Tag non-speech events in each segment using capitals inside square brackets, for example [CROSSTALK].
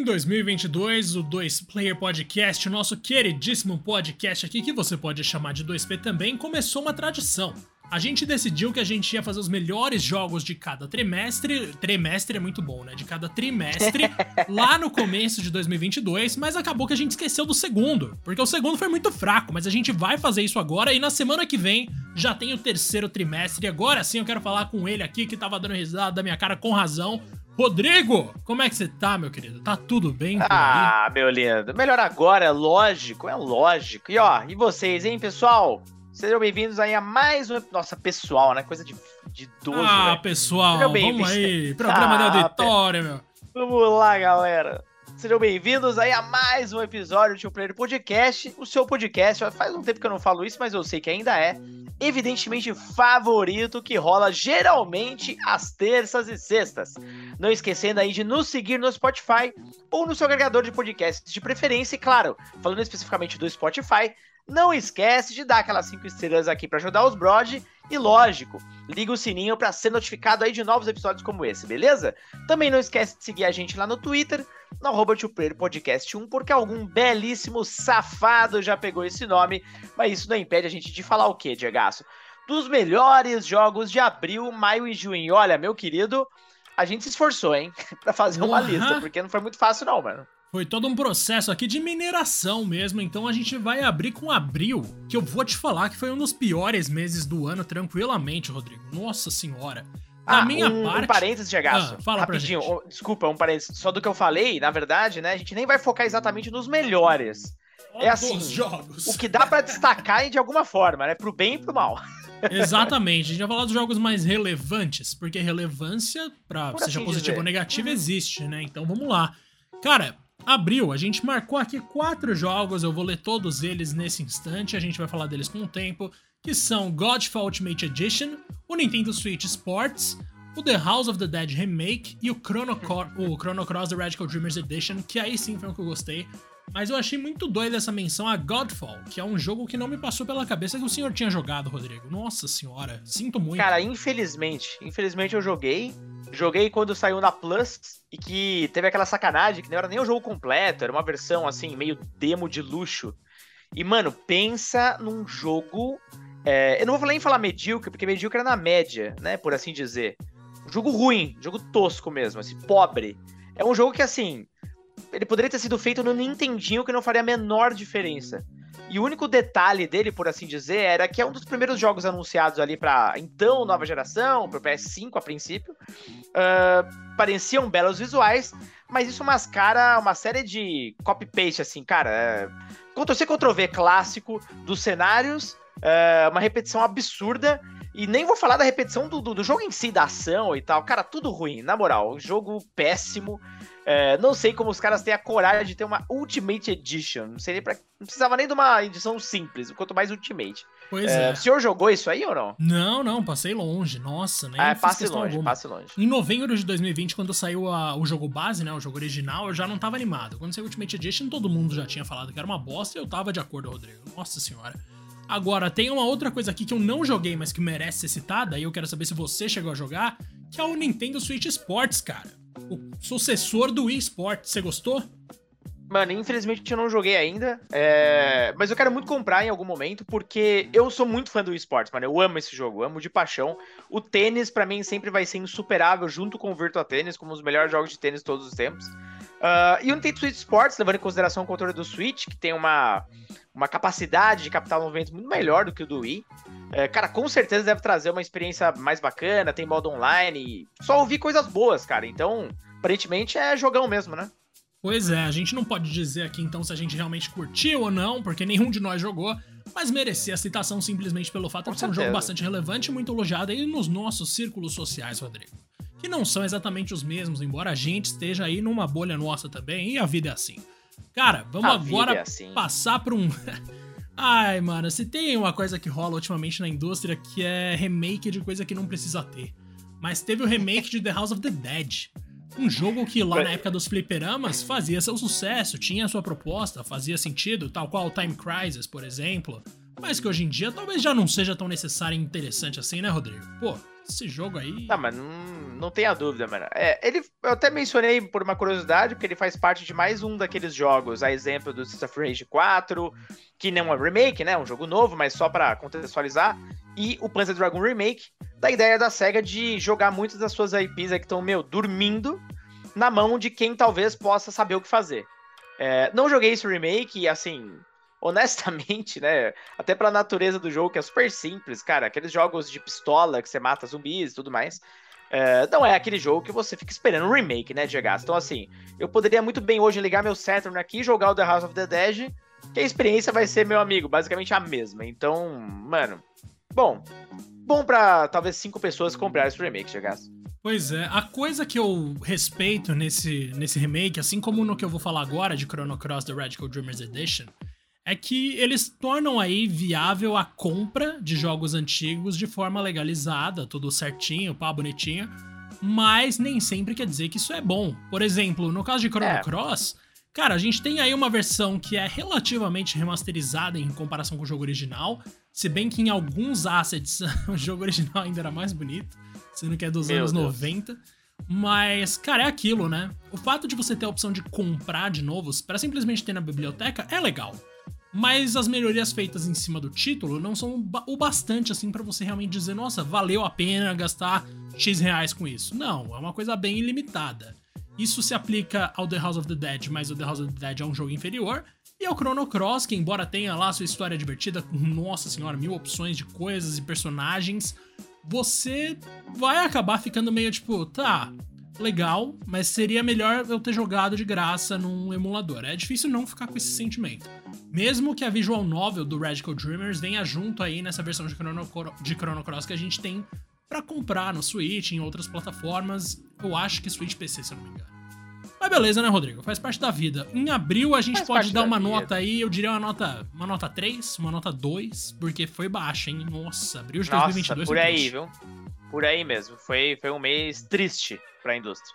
Em 2022, o 2 Player Podcast, o nosso queridíssimo podcast aqui, que você pode chamar de 2P também, começou uma tradição. A gente decidiu que a gente ia fazer os melhores jogos de cada trimestre. Trimestre é muito bom, né? De cada trimestre, [LAUGHS] lá no começo de 2022, mas acabou que a gente esqueceu do segundo, porque o segundo foi muito fraco, mas a gente vai fazer isso agora e na semana que vem já tem o terceiro trimestre. E agora sim eu quero falar com ele aqui que tava dando risada da minha cara com razão. Rodrigo, como é que você tá, meu querido? Tá tudo bem? Ah, meu lindo. Melhor agora, é lógico, é lógico. E ó, e vocês, hein, pessoal? Sejam bem-vindos aí a mais um. Nossa, pessoal, né? Coisa de, de idoso. Ah, pessoal, vamos aí. Programa ah, de auditório, meu. Vamos lá, galera. Sejam bem-vindos aí a mais um episódio do Tio Player Podcast. O seu podcast, faz um tempo que eu não falo isso, mas eu sei que ainda é, evidentemente, favorito que rola geralmente às terças e sextas. Não esquecendo aí de nos seguir no Spotify ou no seu agregador de podcasts de preferência. E claro, falando especificamente do Spotify, não esquece de dar aquelas 5 estrelas aqui para ajudar os Brod. E lógico, liga o sininho para ser notificado aí de novos episódios como esse, beleza? Também não esquece de seguir a gente lá no Twitter, no arroba Podcast 1, porque algum belíssimo safado já pegou esse nome, mas isso não impede a gente de falar o quê, Diego? Dos melhores jogos de abril, maio e junho. Olha, meu querido, a gente se esforçou, hein, [LAUGHS] para fazer uma lista, porque não foi muito fácil não, mano. Foi todo um processo aqui de mineração mesmo, então a gente vai abrir com abril, que eu vou te falar que foi um dos piores meses do ano, tranquilamente, Rodrigo. Nossa senhora. Na ah, minha um, parte. Um parênteses, Gegaço. Ah, fala Rapidinho, pra gente. desculpa, um parênteses. Só do que eu falei, na verdade, né? A gente nem vai focar exatamente nos melhores. é assim, jogos. o que dá para destacar de alguma forma, né? Pro bem e pro mal. [LAUGHS] Exatamente, a gente vai falar dos jogos mais relevantes, porque relevância, pra Por seja assim positiva ou negativa, existe, né? Então vamos lá. Cara, abril, a gente marcou aqui quatro jogos, eu vou ler todos eles nesse instante, a gente vai falar deles com o tempo, que são Godfall Ultimate Edition, o Nintendo Switch Sports, o The House of the Dead Remake e o Chrono, o Chrono Cross The Radical Dreamers Edition, que aí sim foi o que eu gostei. Mas eu achei muito doido essa menção a Godfall, que é um jogo que não me passou pela cabeça que o senhor tinha jogado, Rodrigo. Nossa senhora, sinto muito. Cara, infelizmente, infelizmente eu joguei. Joguei quando saiu na Plus e que teve aquela sacanagem que não era nem o jogo completo, era uma versão assim, meio demo de luxo. E, mano, pensa num jogo. É, eu não vou nem falar medíocre, porque medíocre é na média, né? Por assim dizer. Um jogo ruim, jogo tosco mesmo, assim, pobre. É um jogo que, assim, ele poderia ter sido feito no Nintendinho que não faria a menor diferença. E o único detalhe dele, por assim dizer, era que é um dos primeiros jogos anunciados ali para então nova geração, para PS5 a princípio. Uh, pareciam belos visuais, mas isso mascara uma série de copy-paste, assim, cara. É, Ctrl-C, Ctrl-V clássico dos cenários, é, uma repetição absurda. E nem vou falar da repetição do, do, do, jogo em si, da ação e tal. Cara, tudo ruim, na moral. Jogo péssimo. É, não sei como os caras têm a coragem de ter uma Ultimate Edition. Não sei nem pra. Não precisava nem de uma edição simples, quanto mais Ultimate. Pois é, é. O senhor jogou isso aí ou não? Não, não, passei longe. Nossa, nem ah, passe longe, alguma. passe longe. Em novembro de 2020, quando saiu a, o jogo base, né? O jogo original, eu já não tava animado. Quando saiu Ultimate Edition, todo mundo já tinha falado que era uma bosta e eu tava de acordo, Rodrigo. Nossa senhora. Agora, tem uma outra coisa aqui que eu não joguei, mas que merece ser citada, e eu quero saber se você chegou a jogar, que é o Nintendo Switch Sports, cara o sucessor do Wii Sports. Você gostou? Mano, infelizmente eu não joguei ainda, é... mas eu quero muito comprar em algum momento, porque eu sou muito fã do esportes, mano. Eu amo esse jogo, amo de paixão. O tênis, para mim, sempre vai ser insuperável, junto com o Virtua Tênis, como os melhores jogos de tênis de todos os tempos. Uh, e o Nintendo Switch Sports, levando em consideração o controle do Switch, que tem uma, uma capacidade de captar movimentos muito melhor do que o do Wii. É, cara, com certeza deve trazer uma experiência mais bacana, tem modo online. Só ouvi coisas boas, cara. Então, aparentemente é jogão mesmo, né? Pois é, a gente não pode dizer aqui então se a gente realmente curtiu ou não, porque nenhum de nós jogou, mas merecia a citação simplesmente pelo fato com de ser um jogo bastante relevante e muito elogiado aí nos nossos círculos sociais, Rodrigo. Que não são exatamente os mesmos, embora a gente esteja aí numa bolha nossa também, e a vida é assim. Cara, vamos a agora é assim. passar para um. [LAUGHS] Ai, mano, se tem uma coisa que rola ultimamente na indústria que é remake de coisa que não precisa ter. Mas teve o remake de The House of the Dead. Um jogo que lá na época dos fliperamas fazia seu sucesso, tinha sua proposta, fazia sentido, tal qual Time Crisis, por exemplo. Mas que hoje em dia talvez já não seja tão necessário e interessante assim, né, Rodrigo? Pô, esse jogo aí. Não, mas não, não tenha dúvida, mano. É, ele, eu até mencionei por uma curiosidade, porque ele faz parte de mais um daqueles jogos, a exemplo do Streets of Rage 4, que não é um remake, né? Um jogo novo, mas só para contextualizar. E o Panzer Dragon Remake, da ideia da SEGA de jogar muitas das suas IPs aí que estão, meu, dormindo na mão de quem talvez possa saber o que fazer. É, não joguei esse remake e, assim, honestamente, né? Até pela natureza do jogo, que é super simples, cara. Aqueles jogos de pistola que você mata zumbis e tudo mais. É, não é aquele jogo que você fica esperando um remake, né, Diego? Então, assim, eu poderia muito bem hoje ligar meu Saturn aqui, jogar o The House of the Dead, que a experiência vai ser, meu amigo, basicamente a mesma. Então, mano, bom. Bom pra talvez cinco pessoas comprar esse remake, Diego. Pois é, a coisa que eu respeito nesse, nesse remake, assim como no que eu vou falar agora de Chrono Cross The Radical Dreamers Edition, é que eles tornam aí viável a compra de jogos antigos de forma legalizada, tudo certinho, pá, bonitinho, mas nem sempre quer dizer que isso é bom. Por exemplo, no caso de Chrono é. Cross, cara, a gente tem aí uma versão que é relativamente remasterizada em comparação com o jogo original, se bem que em alguns assets [LAUGHS] o jogo original ainda era mais bonito, sendo que é dos Meu anos Deus. 90. Mas, cara, é aquilo, né? O fato de você ter a opção de comprar de novos para simplesmente ter na biblioteca é legal. Mas as melhorias feitas em cima do título não são o bastante assim para você realmente dizer, nossa, valeu a pena gastar X reais com isso. Não, é uma coisa bem ilimitada. Isso se aplica ao The House of the Dead, mas o The House of the Dead é um jogo inferior. E ao Chrono Cross, que embora tenha lá sua história divertida, com, nossa senhora, mil opções de coisas e personagens, você vai acabar ficando meio tipo, tá, legal, mas seria melhor eu ter jogado de graça num emulador. É difícil não ficar com esse sentimento. Mesmo que a visual novel do Radical Dreamers venha junto aí nessa versão de Chrono, de Chrono Cross que a gente tem para comprar no Switch, em outras plataformas. Eu acho que Switch PC, se eu não me engano. Beleza, né, Rodrigo? Faz parte da vida. Em abril a gente Faz pode dar uma vida. nota aí, eu diria uma nota, uma nota 3, uma nota 2, porque foi baixa, hein? Nossa, abril de Nossa, 2022 por aí, viu? Por aí mesmo. Foi, foi um mês triste para a indústria.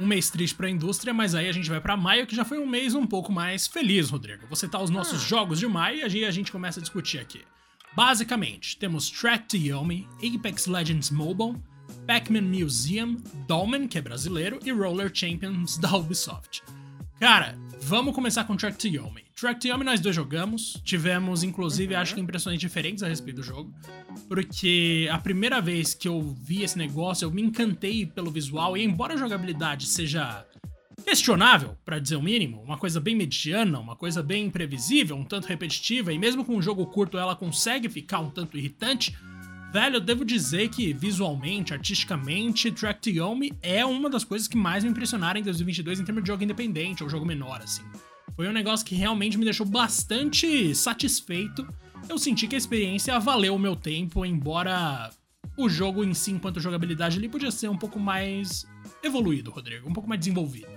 Um mês triste para a indústria, mas aí a gente vai para maio, que já foi um mês um pouco mais feliz, Rodrigo. Você tá os nossos ah. jogos de maio e aí a gente começa a discutir aqui. Basicamente, temos Track to Yomi, Apex Legends Mobile, Pac-Man Museum, Dolmen, que é brasileiro, e Roller Champions [LAUGHS] da Ubisoft. Cara, vamos começar com Track to Yomi. Track to Yomi nós dois jogamos, tivemos inclusive uhum. acho que impressões diferentes a respeito do jogo, porque a primeira vez que eu vi esse negócio eu me encantei pelo visual e embora a jogabilidade seja questionável, para dizer o mínimo, uma coisa bem mediana, uma coisa bem imprevisível, um tanto repetitiva e mesmo com um jogo curto ela consegue ficar um tanto irritante, Velho, eu devo dizer que visualmente, artisticamente, Track to Yomi é uma das coisas que mais me impressionaram em 2022 em termos de jogo independente ou jogo menor, assim. Foi um negócio que realmente me deixou bastante satisfeito. Eu senti que a experiência valeu o meu tempo, embora o jogo em si, enquanto jogabilidade, ele podia ser um pouco mais evoluído, Rodrigo, um pouco mais desenvolvido.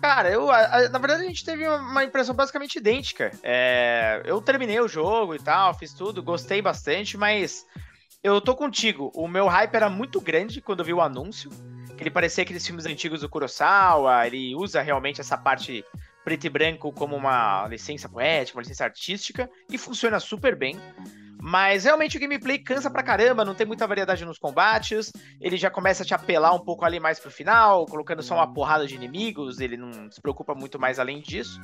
Cara, eu, a, na verdade a gente teve uma impressão basicamente idêntica. É, eu terminei o jogo e tal, fiz tudo, gostei bastante, mas eu tô contigo. O meu hype era muito grande quando eu vi o anúncio. Ele parecia aqueles filmes antigos do Kurosawa, ele usa realmente essa parte preto e branco como uma licença poética, uma licença artística, e funciona super bem. Mas realmente o gameplay cansa pra caramba, não tem muita variedade nos combates. Ele já começa a te apelar um pouco ali mais pro final, colocando só uma porrada de inimigos. Ele não se preocupa muito mais além disso.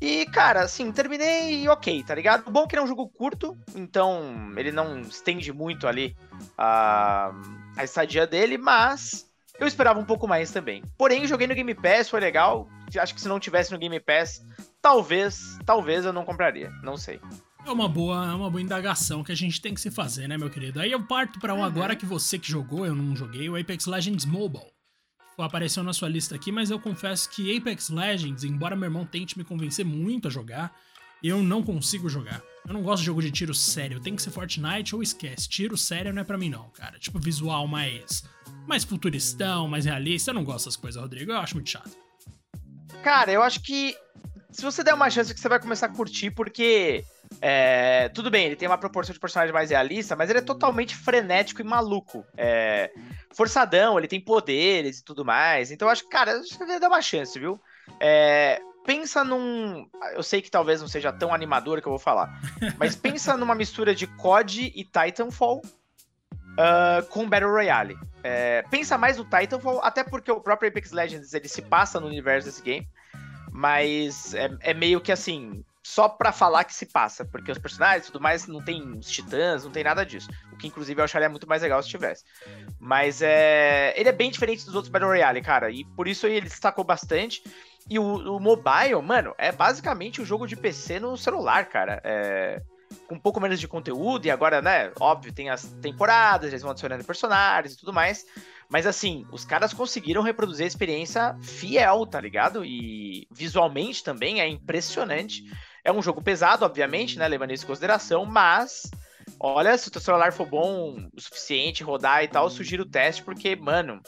E, cara, assim, terminei ok, tá ligado? Bom que ele é um jogo curto, então ele não estende muito ali a, a estadia dele, mas eu esperava um pouco mais também. Porém, joguei no Game Pass, foi legal. Acho que se não tivesse no Game Pass, talvez, talvez eu não compraria, não sei. É uma boa, é uma boa indagação que a gente tem que se fazer, né, meu querido? Aí eu parto para um uhum. agora que você que jogou, eu não joguei, o Apex Legends Mobile. Apareceu na sua lista aqui, mas eu confesso que Apex Legends, embora meu irmão tente me convencer muito a jogar, eu não consigo jogar. Eu não gosto de jogo de tiro sério, tem que ser Fortnite ou esquece. Tiro sério não é para mim não, cara. Tipo visual mais mais futuristão, mais realista, eu não gosto dessas coisas, Rodrigo. Eu acho muito chato. Cara, eu acho que se você der uma chance que você vai começar a curtir, porque é, tudo bem, ele tem uma proporção de personagem mais realista, mas ele é totalmente frenético e maluco. É, forçadão, ele tem poderes e tudo mais. Então eu acho que, cara, você deve dar uma chance, viu? É, pensa num. Eu sei que talvez não seja tão animador que eu vou falar, [LAUGHS] mas pensa numa mistura de COD e Titanfall uh, com Battle Royale. É, pensa mais no Titanfall, até porque o próprio Apex Legends ele se passa no universo desse game, mas é, é meio que assim, só pra falar que se passa, porque os personagens e tudo mais não tem os titãs, não tem nada disso. O que inclusive eu acharia muito mais legal se tivesse. Mas é. Ele é bem diferente dos outros Battle Royale, cara. E por isso ele destacou bastante. E o, o mobile, mano, é basicamente o um jogo de PC no celular, cara. É com um pouco menos de conteúdo, e agora, né, óbvio, tem as temporadas, eles vão adicionando personagens e tudo mais. Mas assim, os caras conseguiram reproduzir a experiência fiel, tá ligado? E visualmente também é impressionante. É um jogo pesado, obviamente, né? Levando isso em consideração, mas olha, se o teu celular for bom o suficiente, rodar e tal, sugiro o teste, porque, mano,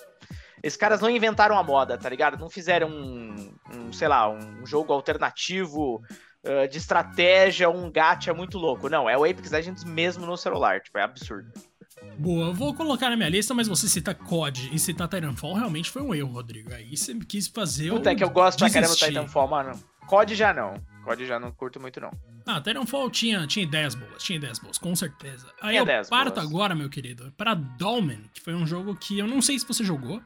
esses caras não inventaram a moda, tá ligado? Não fizeram um, um sei lá, um jogo alternativo uh, de estratégia, um gacha muito louco. Não, é o Apex Legends mesmo no celular, tipo, é absurdo. Boa, vou colocar na minha lista, mas você cita COD e citar Titanfall realmente foi um erro, Rodrigo. Aí você quis fazer Puta, é que eu gosto desistir. pra caramba do Titanfall, mano. COD já não. COD já não curto muito, não. Ah, Titanfall tinha, tinha ideias boas, tinha ideias boas, com certeza. Aí tinha eu parto agora, meu querido, para Dolmen, que foi um jogo que eu não sei se você jogou,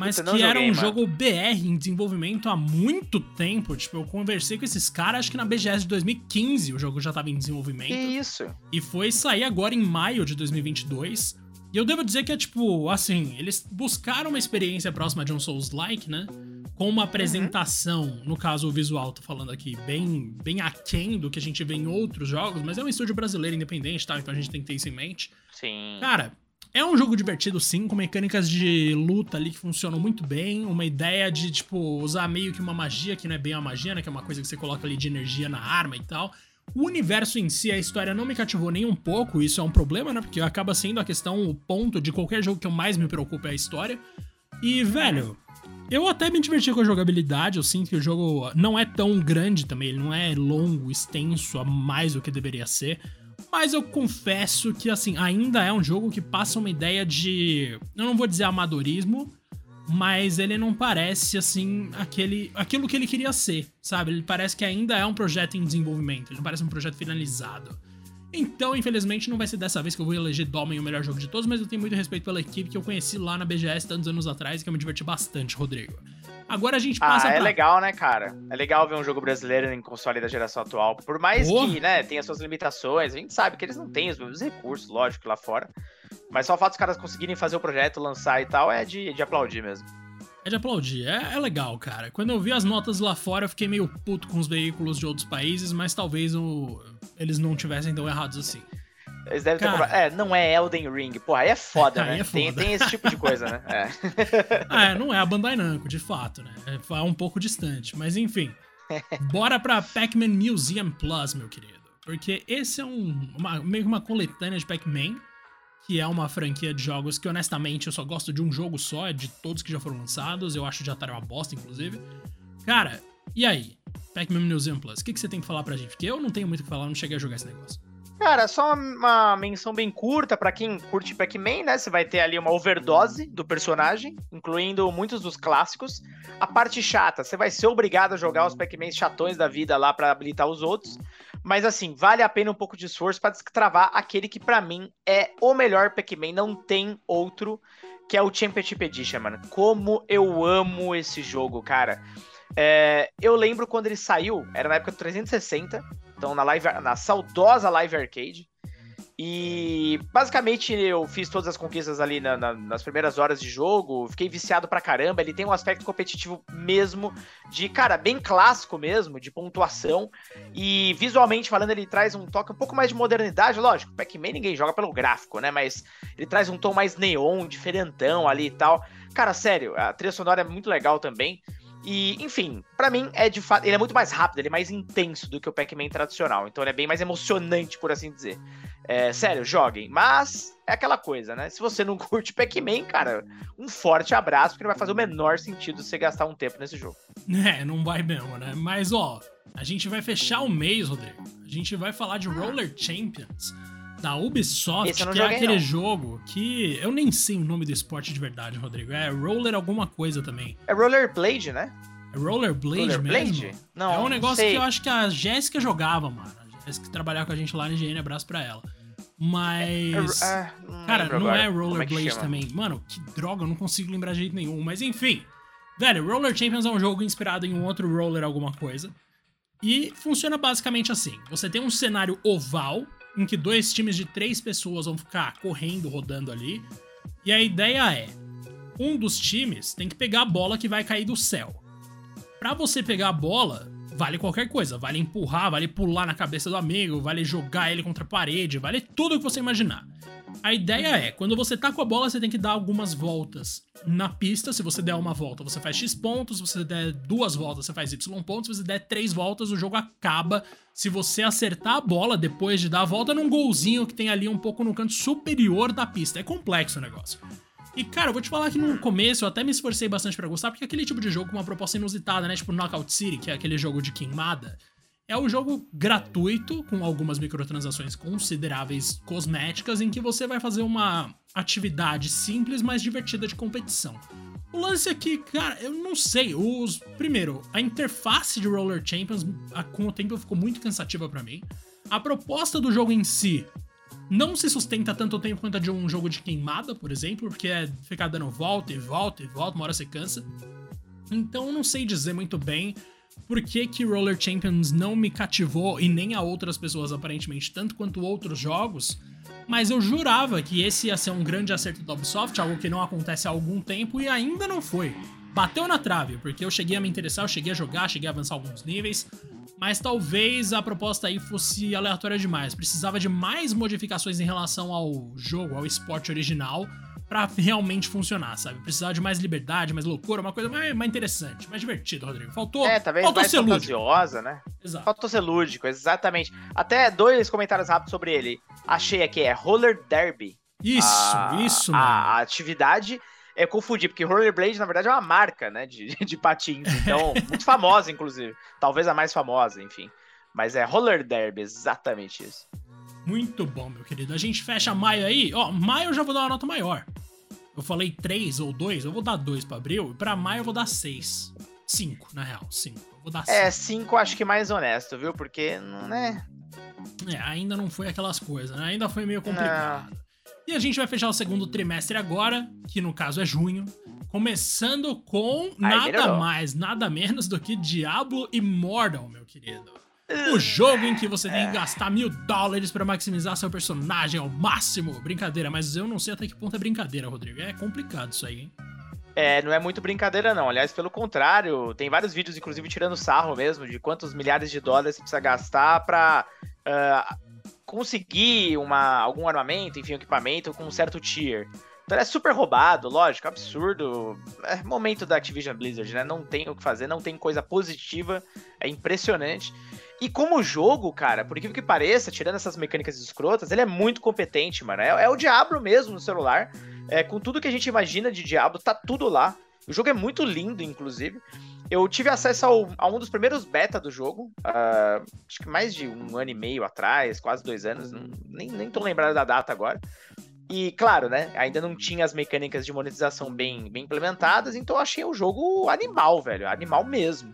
mas Puta, que joguei, era um mano. jogo BR em desenvolvimento há muito tempo. Tipo, eu conversei com esses caras, acho que na BGS de 2015 o jogo já tava em desenvolvimento. Que isso? E foi sair agora em maio de 2022. E eu devo dizer que é tipo, assim, eles buscaram uma experiência próxima de um Souls-like, né? Com uma apresentação, uhum. no caso o visual, tô falando aqui, bem, bem aquém do que a gente vê em outros jogos, mas é um estúdio brasileiro independente, tá? Então a gente tem que ter isso em mente. Sim. Cara, é um jogo divertido, sim, com mecânicas de luta ali que funcionam muito bem. Uma ideia de, tipo, usar meio que uma magia, que não é bem uma magia, né? Que é uma coisa que você coloca ali de energia na arma e tal. O universo em si, a história não me cativou nem um pouco, isso é um problema, né? Porque acaba sendo a questão, o ponto de qualquer jogo que eu mais me preocupo é a história. E, velho, eu até me diverti com a jogabilidade, eu sinto que o jogo não é tão grande também, ele não é longo, extenso, a mais do que deveria ser. Mas eu confesso que, assim, ainda é um jogo que passa uma ideia de. Eu não vou dizer amadorismo, mas ele não parece, assim, aquele, aquilo que ele queria ser, sabe? Ele parece que ainda é um projeto em desenvolvimento, ele não parece um projeto finalizado. Então, infelizmente, não vai ser dessa vez que eu vou eleger Dolmen o melhor jogo de todos, mas eu tenho muito respeito pela equipe que eu conheci lá na BGS tantos anos atrás que eu me diverti bastante, Rodrigo. Agora a gente passa ah, é pra... legal, né, cara? É legal ver um jogo brasileiro em console da geração atual. Por mais que, né, tenha suas limitações, a gente sabe que eles não têm os mesmos recursos, lógico, lá fora. Mas só o fato dos caras conseguirem fazer o projeto, lançar e tal, é de, de aplaudir mesmo. É de aplaudir, é, é, legal, cara. Quando eu vi as notas lá fora, eu fiquei meio puto com os veículos de outros países, mas talvez o... eles não tivessem tão errados assim. Eles devem Cara, ter comprado. É, não é Elden Ring. Porra, aí é foda, [LAUGHS] né? É foda. Tem, tem esse tipo de coisa, né? [LAUGHS] É. ah, é, não é a Bandai Namco, de fato, né? É, é um pouco distante. Mas enfim. [LAUGHS] Bora pra Pac-Man Museum Plus, meu querido. Porque esse é um, uma, meio que uma coletânea de Pac-Man, que é uma franquia de jogos que, honestamente, eu só gosto de um jogo só, é de todos que já foram lançados. Eu acho de Atari uma bosta, inclusive. Cara, e aí? Pac-Man Museum Plus, o que, que você tem que falar pra gente? Porque eu não tenho muito o que falar, não cheguei a jogar esse negócio. Cara, só uma menção bem curta para quem curte Pac-Man, né? Você vai ter ali uma overdose do personagem, incluindo muitos dos clássicos. A parte chata, você vai ser obrigado a jogar os Pac-Mans chatões da vida lá para habilitar os outros. Mas assim, vale a pena um pouco de esforço para destravar aquele que para mim é o melhor Pac-Man, não tem outro, que é o Championship Edition, mano. Como eu amo esse jogo, cara. É, eu lembro quando ele saiu, era na época do 360, então na, live, na saudosa Live Arcade. E basicamente eu fiz todas as conquistas ali na, na, nas primeiras horas de jogo, fiquei viciado pra caramba. Ele tem um aspecto competitivo mesmo, de cara, bem clássico mesmo, de pontuação. E visualmente falando, ele traz um toque um pouco mais de modernidade. Lógico, Pac-Man ninguém joga pelo gráfico, né? Mas ele traz um tom mais neon, diferentão ali e tal. Cara, sério, a trilha sonora é muito legal também. E, enfim, para mim é de fato. Ele é muito mais rápido, ele é mais intenso do que o Pac-Man tradicional. Então ele é bem mais emocionante, por assim dizer. É, sério, joguem. Mas é aquela coisa, né? Se você não [LAUGHS] curte Pac-Man, cara, um forte abraço, porque não vai fazer o menor sentido você gastar um tempo nesse jogo. [LAUGHS] É, não vai mesmo, né? Mas, ó, a gente vai fechar o mês, Rodrigo. A gente vai falar de Roller Champions da Ubisoft, que é aquele não. jogo que eu nem sei o nome do esporte de verdade, Rodrigo. É Roller alguma coisa também. É Rollerblade, né? É Rollerblade, Rollerblade? mesmo? Não, é um negócio sei. que eu acho que a Jéssica jogava, mano. A Jéssica trabalhava com a gente lá na IGN, abraço pra ela. Mas. É, é, cara, não agora. é Rollerblade é também. Mano, que droga, eu não consigo lembrar de jeito nenhum. Mas enfim. Velho, Roller Champions é um jogo inspirado em um outro roller alguma coisa. E funciona basicamente assim: você tem um cenário oval, em que dois times de três pessoas vão ficar correndo, rodando ali. E a ideia é: um dos times tem que pegar a bola que vai cair do céu. Para você pegar a bola, vale qualquer coisa. Vale empurrar, vale pular na cabeça do amigo, vale jogar ele contra a parede, vale tudo que você imaginar. A ideia é, quando você tá com a bola, você tem que dar algumas voltas na pista. Se você der uma volta, você faz X pontos. Se você der duas voltas, você faz Y pontos. Se você der três voltas, o jogo acaba. Se você acertar a bola depois de dar a volta num golzinho que tem ali um pouco no canto superior da pista. É complexo o negócio. E, cara, eu vou te falar que no começo eu até me esforcei bastante para gostar, porque é aquele tipo de jogo com uma proposta inusitada, né? Tipo Knockout City, que é aquele jogo de queimada. É um jogo gratuito, com algumas microtransações consideráveis cosméticas, em que você vai fazer uma atividade simples, mas divertida de competição. O lance aqui, cara, eu não sei. Os primeiro, a interface de Roller Champions com o tempo ficou muito cansativa para mim. A proposta do jogo em si não se sustenta tanto tempo quanto a de um jogo de queimada, por exemplo, porque é ficar dando volta e volta e volta, uma hora você cansa. Então não sei dizer muito bem por que, que Roller Champions não me cativou e nem a outras pessoas aparentemente, tanto quanto outros jogos. Mas eu jurava que esse ia ser um grande acerto da Ubisoft, algo que não acontece há algum tempo e ainda não foi. Bateu na trave, porque eu cheguei a me interessar, eu cheguei a jogar, cheguei a avançar alguns níveis, mas talvez a proposta aí fosse aleatória demais. Precisava de mais modificações em relação ao jogo, ao esporte original, para realmente funcionar, sabe? Precisava de mais liberdade, mais loucura, uma coisa mais, mais interessante, mais divertida, Rodrigo. Faltou, é, talvez faltou mais ser fantasiosa, né? Exato. Faltou ser lúdico, exatamente. Até dois comentários rápidos sobre ele. Achei aqui, é Roller Derby. Isso, a, isso, mano. A, atividade é confundir, porque Rollerblade, na verdade, é uma marca, né, de, [LAUGHS] de patins. Então, [LAUGHS] muito famosa, inclusive. Talvez a mais famosa, enfim. Mas é Roller Derby, exatamente isso. Muito bom, meu querido. A gente fecha maio aí. Ó, maio eu já vou dar uma nota maior. Eu falei 3 ou 2, eu vou dar 2 pra abril. E pra maio eu vou dar 6. 5, na real, 5. Eu vou dar 5. É, 5 acho que mais honesto, viu? Porque, não é... É, ainda não foi aquelas coisas, né? Ainda foi meio complicado. Não. E a gente vai fechar o segundo trimestre agora, que no caso é junho, começando com Ai, nada mais, nada menos do que Diablo Immortal, meu querido. O jogo em que você tem que gastar mil dólares para maximizar seu personagem ao máximo. Brincadeira, mas eu não sei até que ponto é brincadeira, Rodrigo. É complicado isso aí, hein? É, não é muito brincadeira, não. Aliás, pelo contrário, tem vários vídeos, inclusive, tirando sarro mesmo, de quantos milhares de dólares você precisa gastar pra uh, conseguir uma, algum armamento, enfim, um equipamento com um certo tier. Então é super roubado, lógico, absurdo. É momento da Activision Blizzard, né? Não tem o que fazer, não tem coisa positiva, é impressionante. E como jogo, cara, por incrível que pareça, tirando essas mecânicas escrotas, ele é muito competente, mano. É, é o Diablo mesmo no celular. É, com tudo que a gente imagina de Diablo, tá tudo lá. O jogo é muito lindo, inclusive. Eu tive acesso ao, a um dos primeiros beta do jogo, uh, acho que mais de um ano e meio atrás, quase dois anos, nem, nem tô lembrado da data agora. E, claro, né, ainda não tinha as mecânicas de monetização bem, bem implementadas, então eu achei o jogo animal, velho, animal mesmo.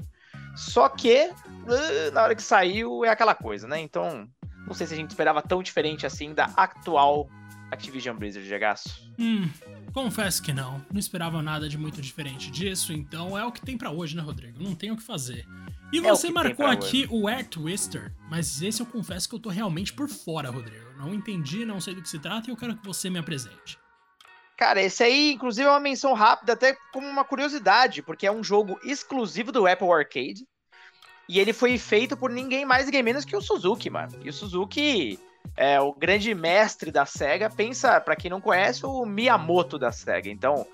Só que, uh, na hora que saiu, é aquela coisa, né, então não sei se a gente esperava tão diferente assim da atual Activision Blizzard de gasto. Hum, confesso que não. Não esperava nada de muito diferente disso, então é o que tem para hoje, né, Rodrigo? Não tem o que fazer. E é você marcou aqui hoje. o Air Twister, mas esse eu confesso que eu tô realmente por fora, Rodrigo. Não entendi, não sei do que se trata e eu quero que você me apresente. Cara, esse aí, inclusive, é uma menção rápida, até como uma curiosidade, porque é um jogo exclusivo do Apple Arcade. E ele foi feito por ninguém mais, ninguém menos que o Suzuki, mano. E o Suzuki é o grande mestre da SEGA. Pensa, para quem não conhece, o Miyamoto da SEGA. Então,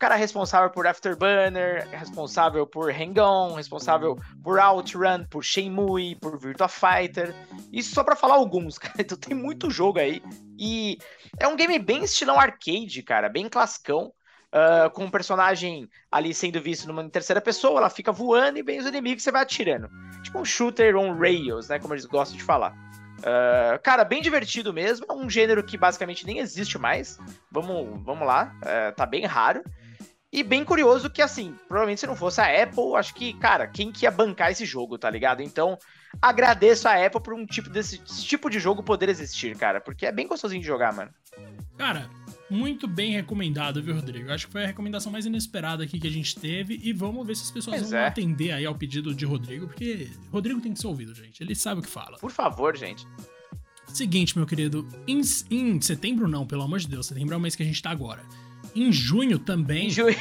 cara responsável por Afterburner, responsável por Hang-On, responsável por Outrun, por Shenmue, por Virtua Fighter. Isso só para falar alguns, [LAUGHS] cara. Então tem muito jogo aí. E é um game bem estilão arcade, cara, bem classicão. Uh, com um personagem ali sendo visto numa terceira pessoa, ela fica voando e bem os inimigos você vai atirando. Tipo um shooter on rails, né? Como eles gostam de falar. Uh, cara, bem divertido mesmo. É um gênero que basicamente nem existe mais. Vamos, vamos lá, uh, tá bem raro. E bem curioso que, assim, provavelmente se não fosse a Apple, acho que, cara, quem que ia bancar esse jogo, tá ligado? Então, agradeço a Apple por um tipo desse tipo de jogo poder existir, cara, porque é bem gostosinho de jogar, mano. Cara, muito bem recomendado, viu, Rodrigo? Acho que foi a recomendação mais inesperada aqui que a gente teve e vamos ver se as pessoas pois vão é. atender aí ao pedido de Rodrigo, porque Rodrigo tem que ser ouvido, gente. Ele sabe o que fala. Por favor, gente. Seguinte, meu querido, em, em setembro não, pelo amor de Deus, setembro é o mês que a gente tá agora. Em junho também, em junho.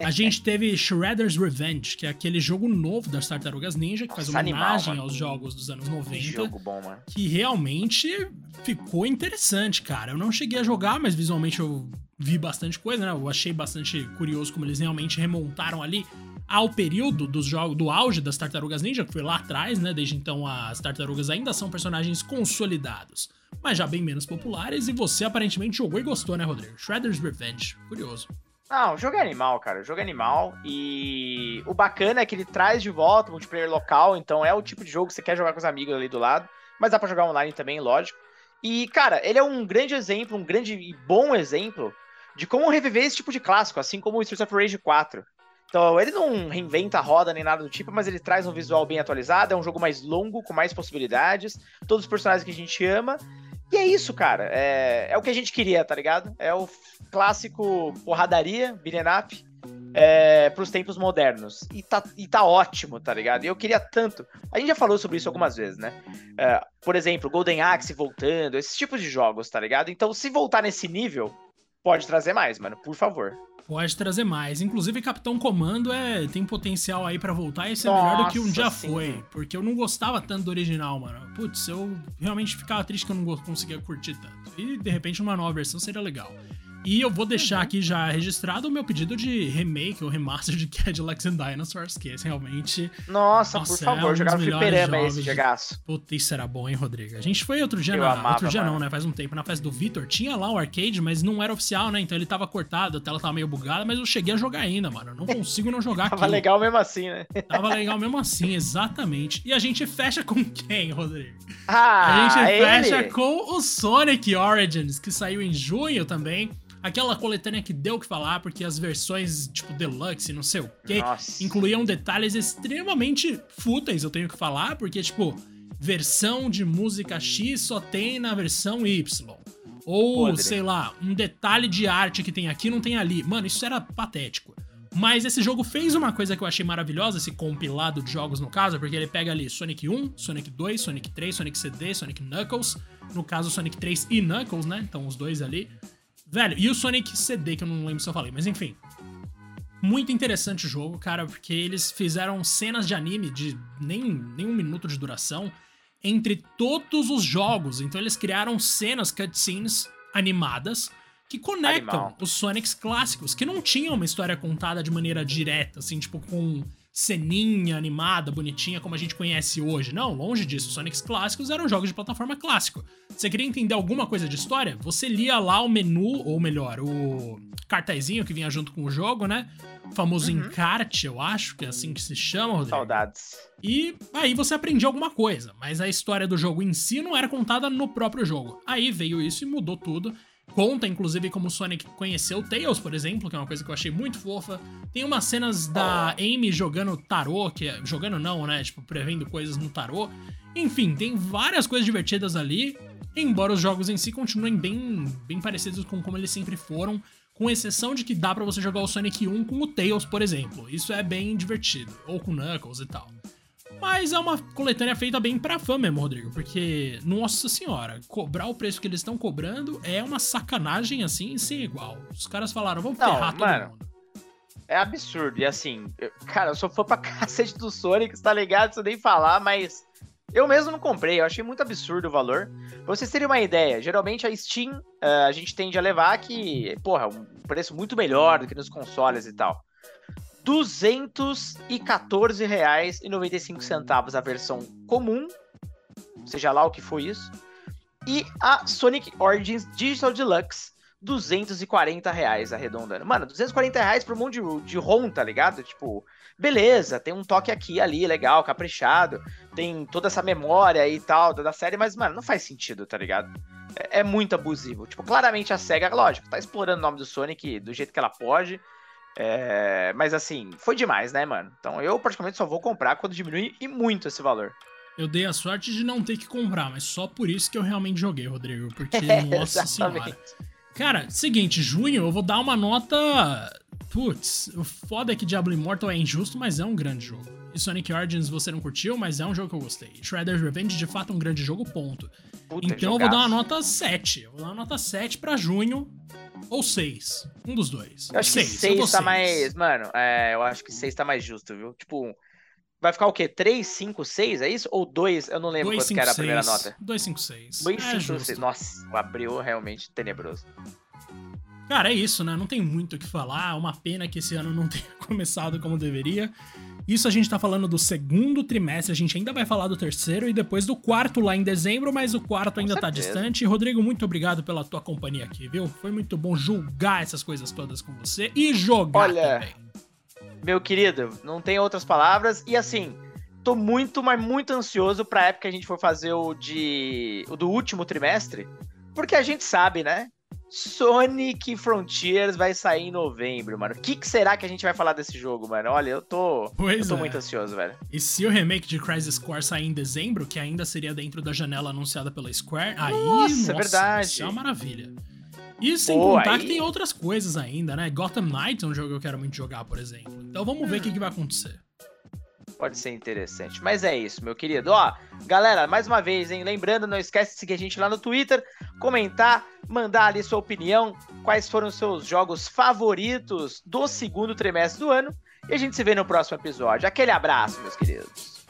a gente teve Shredder's Revenge, que é aquele jogo novo das Tartarugas Ninja, que faz uma homenagem aos jogos dos anos 90. Que jogo bom, mano. Que realmente ficou interessante, cara. Eu não cheguei a jogar, mas visualmente eu vi bastante coisa, né? Eu achei bastante curioso como eles realmente remontaram ali ao período dos jogos do auge das Tartarugas Ninja, que foi lá atrás, né? Desde então as Tartarugas ainda são personagens consolidados mas já bem menos populares, e você aparentemente jogou e gostou, né, Rodrigo? Shredder's Revenge, curioso. Não, o jogo é animal, cara. O jogo é animal. E o bacana é que ele traz de volta o multiplayer local. Então é o tipo de jogo que você quer jogar com os amigos ali do lado. Mas dá pra jogar online também, lógico. E, cara, ele é um grande exemplo, um grande e bom exemplo de como reviver esse tipo de clássico, assim como o Streets of Rage 4. Então, ele não reinventa a roda nem nada do tipo, mas ele traz um visual bem atualizado, é um jogo mais longo, com mais possibilidades, todos os personagens que a gente ama. E é isso, cara. É, é o que a gente queria, tá ligado? É o clássico porradaria, beat'em é, pros tempos modernos. E tá, e tá ótimo, tá ligado? E eu queria tanto. A gente já falou sobre isso algumas vezes, né? É, por exemplo, Golden Axe voltando, esses tipos de jogos, tá ligado? Então, se voltar nesse nível, pode trazer mais, mano, por favor. Pode trazer mais. Inclusive, Capitão Comando é, tem potencial aí para voltar e ser Nossa, melhor do que um dia sim. foi. Porque eu não gostava tanto do original, mano. Putz, eu realmente ficava triste que eu não conseguia curtir tanto. E de repente uma nova versão seria legal. E eu vou deixar uhum. aqui já registrado o meu pedido de remake ou remaster de Cadillacs [LAUGHS] and Dinosaurs, que esse realmente. Nossa, Nossa por favor, é um jogar no fliperama esse jogaço. Puta, isso era bom, hein, Rodrigo? A gente foi outro dia, eu na... amava, outro dia mano. não, né? Faz um tempo, na festa do Vitor. Tinha lá o arcade, mas não era oficial, né? Então ele tava cortado, a tela tava meio bugada, mas eu cheguei a jogar ainda, mano. Não [LAUGHS] consigo não jogar. Tava legal mesmo assim, né? Tava [LAUGHS] legal mesmo assim, exatamente. E a gente fecha com quem, Rodrigo? Ah, a gente fecha ele. com o Sonic Origins, que saiu em junho também. Aquela coletânea que deu o que falar, porque as versões, tipo, deluxe, não sei o quê, Nossa. incluíam detalhes extremamente fúteis, eu tenho que falar, porque, tipo, versão de música X só tem na versão Y. Ou, Podre. sei lá, um detalhe de arte que tem aqui não tem ali. Mano, isso era patético. Mas esse jogo fez uma coisa que eu achei maravilhosa, esse compilado de jogos no caso, porque ele pega ali Sonic 1, Sonic 2, Sonic 3, Sonic CD, Sonic Knuckles. No caso, Sonic 3 e Knuckles, né? Então os dois ali. Velho, e o Sonic CD, que eu não lembro se eu falei, mas enfim. Muito interessante o jogo, cara, porque eles fizeram cenas de anime de nem, nem um minuto de duração entre todos os jogos. Então eles criaram cenas, cutscenes animadas que conectam Animal. os Sonics clássicos, que não tinham uma história contada de maneira direta, assim, tipo, com ceninha animada, bonitinha, como a gente conhece hoje. Não, longe disso. Sonics clássicos eram jogos de plataforma clássico. Você queria entender alguma coisa de história? Você lia lá o menu, ou melhor, o cartazinho que vinha junto com o jogo, né? O famoso uhum. encarte, eu acho, que é assim que se chama, Rodrigo. Saudades. E aí você aprendia alguma coisa, mas a história do jogo em si não era contada no próprio jogo. Aí veio isso e mudou tudo. Conta, inclusive, como o Sonic conheceu Tails, por exemplo, que é uma coisa que eu achei muito fofa. Tem umas cenas da Amy jogando tarô, que é, jogando não, né? Tipo, prevendo coisas no tarô. Enfim, tem várias coisas divertidas ali, embora os jogos em si continuem bem, bem parecidos com como eles sempre foram, com exceção de que dá para você jogar o Sonic 1 com o Tails, por exemplo. Isso é bem divertido, ou com Knuckles e tal. Mas é uma coletânea feita bem pra fã mesmo, Rodrigo. Porque, nossa senhora, cobrar o preço que eles estão cobrando é uma sacanagem assim sem igual. Os caras falaram, vamos Não, ferrar todo mano, mundo. É absurdo. E assim, cara, eu sou fã pra [LAUGHS] cacete do Sonic, tá ligado? Você nem falar, mas. Eu mesmo não comprei, eu achei muito absurdo o valor. Pra vocês terem uma ideia, geralmente a Steam uh, a gente tende a levar que, porra, um preço muito melhor do que nos consoles e tal. 214 reais e 95 centavos a versão comum, seja lá o que foi isso, e a Sonic Origins Digital Deluxe 240 reais arredondando. Mano, 240 reais por um monte de, de ROM, tá ligado? Tipo, beleza, tem um toque aqui ali, legal, caprichado, tem toda essa memória e tal da série, mas, mano, não faz sentido, tá ligado? É, é muito abusivo. Tipo, claramente a SEGA, lógico, tá explorando o nome do Sonic do jeito que ela pode, É, mas assim, foi demais, né, mano? Então eu praticamente só vou comprar quando diminuir e muito esse valor. Eu dei a sorte de não ter que comprar, mas só por isso que eu realmente joguei, Rodrigo. Porque, é, [LAUGHS] nossa senhora. Cara, seguinte, junho eu vou dar uma nota. Putz, o foda é que Diablo Immortal é injusto, mas é um grande jogo. E Sonic Origins você não curtiu, mas é um jogo que eu gostei. Shredder's Revenge de fato é um grande jogo, ponto. Puta, então eu vou dar uma nota 7. Eu vou dar uma nota 7 pra junho. Ou 6. Um dos dois. Eu acho seis. que 6 tá mais. Mano, é, eu acho que 6 tá mais justo, viu? Tipo, vai ficar o quê? 3, 5, 6? É isso? Ou 2? Eu não lembro 2, quanto 5, que era a primeira nota. 2, 5, 6. 2, 5, 6. Nossa, o abril realmente tenebroso. Cara, é isso, né? Não tem muito o que falar. É uma pena que esse ano não [LAUGHS] tenha começado como deveria. Isso a gente tá falando do segundo trimestre, a gente ainda vai falar do terceiro e depois do quarto lá em dezembro, mas o quarto ainda tá distante. Rodrigo, muito obrigado pela tua companhia aqui, viu? Foi muito bom julgar essas coisas todas com você e jogar Olha, também. Meu querido, não tem outras palavras. E assim, tô muito, mas muito ansioso pra época que a gente for fazer o de. o do último trimestre. Porque a gente sabe, né? Sonic Frontiers vai sair em novembro, mano. O que, que, será que a gente vai falar desse jogo, mano? Olha, eu tô. Pois eu tô é. muito ansioso, velho. E se o remake de Crisis Core sair em dezembro, que ainda seria dentro da janela anunciada pela Square, aí. Nossa, nossa é verdade. Isso é uma maravilha. E sem Pô, contar aí... que tem outras coisas ainda, né? Gotham Knights é um jogo que eu quero muito jogar, por exemplo. Então vamos ver o que, que vai acontecer pode ser interessante. Mas é isso, meu querido. Ó, galera, mais uma vez, hein? Lembrando, não esquece de seguir a gente lá no Twitter, comentar, mandar ali sua opinião, quais foram os seus jogos favoritos do segundo trimestre do ano. E a gente se vê no próximo episódio. Aquele abraço, meus queridos.